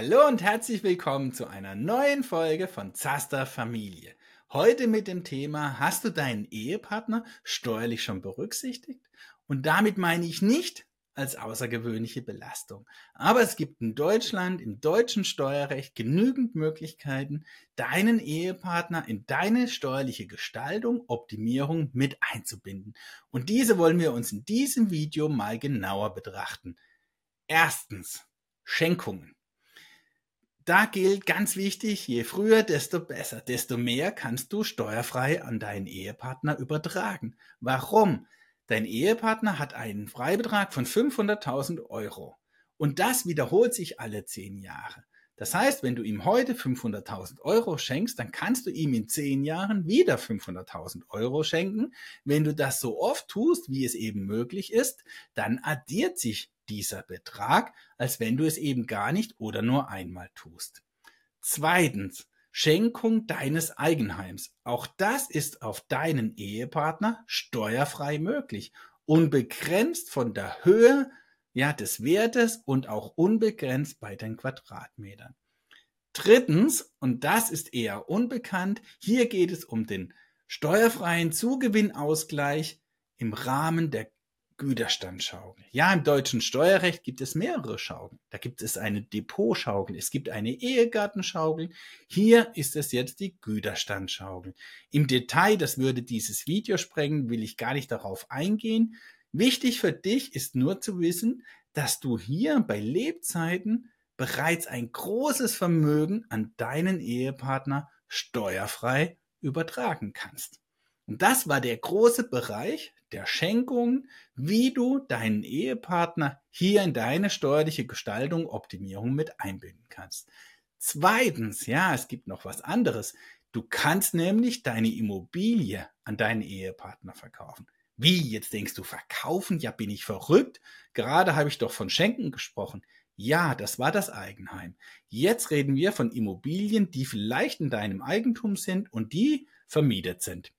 Hallo und herzlich willkommen zu einer neuen Folge von Zaster Familie. Heute mit dem Thema, hast du deinen Ehepartner steuerlich schon berücksichtigt? Und damit meine ich nicht als außergewöhnliche Belastung. Aber es gibt in Deutschland, im deutschen Steuerrecht genügend Möglichkeiten, deinen Ehepartner in deine steuerliche Gestaltung, Optimierung mit einzubinden. Und diese wollen wir uns in diesem Video mal genauer betrachten. Erstens, Schenkungen. Da gilt ganz wichtig, je früher, desto besser, desto mehr kannst du steuerfrei an deinen Ehepartner übertragen. Warum? Dein Ehepartner hat einen Freibetrag von 500.000 Euro. Und das wiederholt sich alle zehn Jahre. Das heißt, wenn du ihm heute 500.000 Euro schenkst, dann kannst du ihm in zehn Jahren wieder 500.000 Euro schenken. Wenn du das so oft tust, wie es eben möglich ist, dann addiert sich dieser Betrag, als wenn du es eben gar nicht oder nur einmal tust. Zweitens, Schenkung deines Eigenheims. Auch das ist auf deinen Ehepartner steuerfrei möglich, unbegrenzt von der Höhe ja, des Wertes und auch unbegrenzt bei den Quadratmetern. Drittens, und das ist eher unbekannt, hier geht es um den steuerfreien Zugewinnausgleich im Rahmen der Güterstandschaukel. Ja, im deutschen Steuerrecht gibt es mehrere Schaukeln. Da gibt es eine Depotschaukel, es gibt eine Ehegattenschaukel. Hier ist es jetzt die Güterstandschaukel. Im Detail, das würde dieses Video sprengen, will ich gar nicht darauf eingehen. Wichtig für dich ist nur zu wissen, dass du hier bei Lebzeiten bereits ein großes Vermögen an deinen Ehepartner steuerfrei übertragen kannst. Und das war der große Bereich der Schenkung, wie du deinen Ehepartner hier in deine steuerliche Gestaltung, Optimierung mit einbinden kannst. Zweitens, ja, es gibt noch was anderes. Du kannst nämlich deine Immobilie an deinen Ehepartner verkaufen. Wie, jetzt denkst du, verkaufen? Ja, bin ich verrückt? Gerade habe ich doch von Schenken gesprochen. Ja, das war das Eigenheim. Jetzt reden wir von Immobilien, die vielleicht in deinem Eigentum sind und die vermietet sind.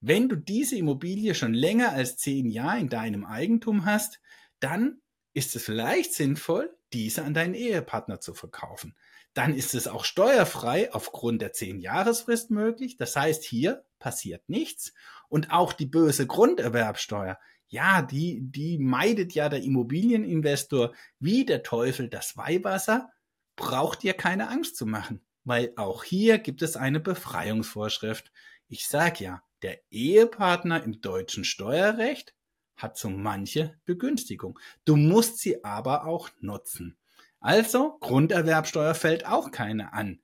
Wenn du diese Immobilie schon länger als zehn Jahre in deinem Eigentum hast, dann ist es vielleicht sinnvoll, diese an deinen Ehepartner zu verkaufen. Dann ist es auch steuerfrei aufgrund der zehn Jahresfrist möglich. Das heißt, hier passiert nichts. Und auch die böse Grunderwerbsteuer, ja, die, die meidet ja der Immobilieninvestor wie der Teufel das Weihwasser. Braucht ihr keine Angst zu machen, weil auch hier gibt es eine Befreiungsvorschrift. Ich sag ja, der Ehepartner im deutschen Steuerrecht hat so manche Begünstigung. Du musst sie aber auch nutzen. Also Grunderwerbsteuer fällt auch keine an.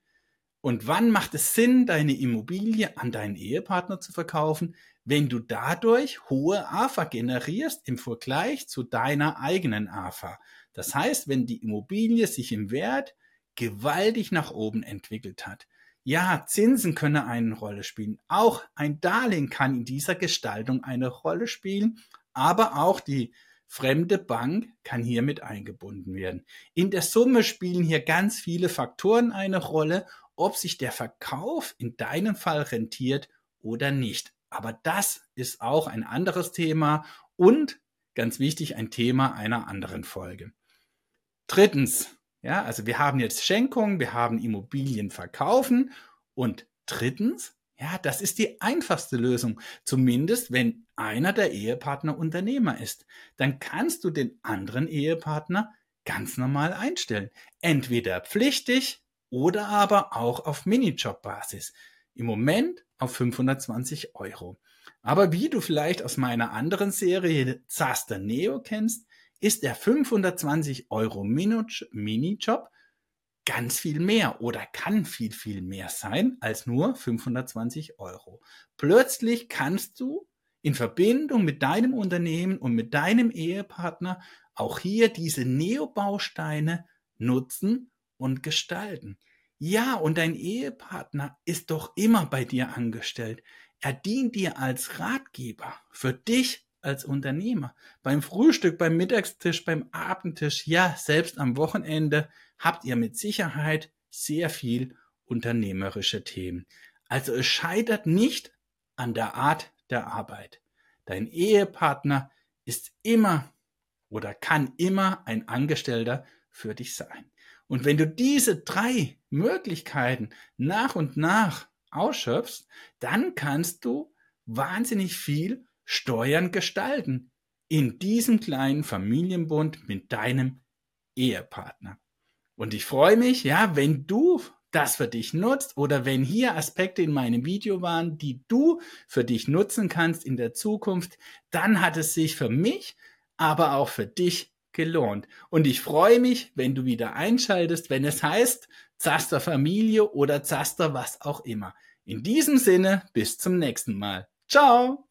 Und wann macht es Sinn, deine Immobilie an deinen Ehepartner zu verkaufen, wenn du dadurch hohe AFA generierst im Vergleich zu deiner eigenen AFA? Das heißt, wenn die Immobilie sich im Wert gewaltig nach oben entwickelt hat. Ja, Zinsen können eine Rolle spielen. Auch ein Darlehen kann in dieser Gestaltung eine Rolle spielen, aber auch die fremde Bank kann hier mit eingebunden werden. In der Summe spielen hier ganz viele Faktoren eine Rolle, ob sich der Verkauf in deinem Fall rentiert oder nicht. Aber das ist auch ein anderes Thema und ganz wichtig ein Thema einer anderen Folge. Drittens, ja, also wir haben jetzt Schenkungen, wir haben Immobilien verkaufen und drittens, ja, das ist die einfachste Lösung. Zumindest wenn einer der Ehepartner Unternehmer ist. Dann kannst du den anderen Ehepartner ganz normal einstellen. Entweder pflichtig oder aber auch auf Minijob-Basis. Im Moment auf 520 Euro. Aber wie du vielleicht aus meiner anderen Serie Zaster Neo kennst, ist der 520 Euro Minijob ganz viel mehr oder kann viel, viel mehr sein als nur 520 Euro. Plötzlich kannst du in Verbindung mit deinem Unternehmen und mit deinem Ehepartner auch hier diese Neobausteine nutzen und gestalten. Ja, und dein Ehepartner ist doch immer bei dir angestellt. Er dient dir als Ratgeber für dich als Unternehmer. Beim Frühstück, beim Mittagstisch, beim Abendtisch, ja, selbst am Wochenende habt ihr mit Sicherheit sehr viel unternehmerische Themen. Also es scheitert nicht an der Art der Arbeit. Dein Ehepartner ist immer oder kann immer ein Angestellter für dich sein. Und wenn du diese drei Möglichkeiten nach und nach ausschöpfst, dann kannst du wahnsinnig viel Steuern gestalten in diesem kleinen Familienbund mit deinem Ehepartner. Und ich freue mich, ja, wenn du das für dich nutzt oder wenn hier Aspekte in meinem Video waren, die du für dich nutzen kannst in der Zukunft, dann hat es sich für mich, aber auch für dich gelohnt. Und ich freue mich, wenn du wieder einschaltest, wenn es heißt Zaster Familie oder Zaster was auch immer. In diesem Sinne, bis zum nächsten Mal. Ciao!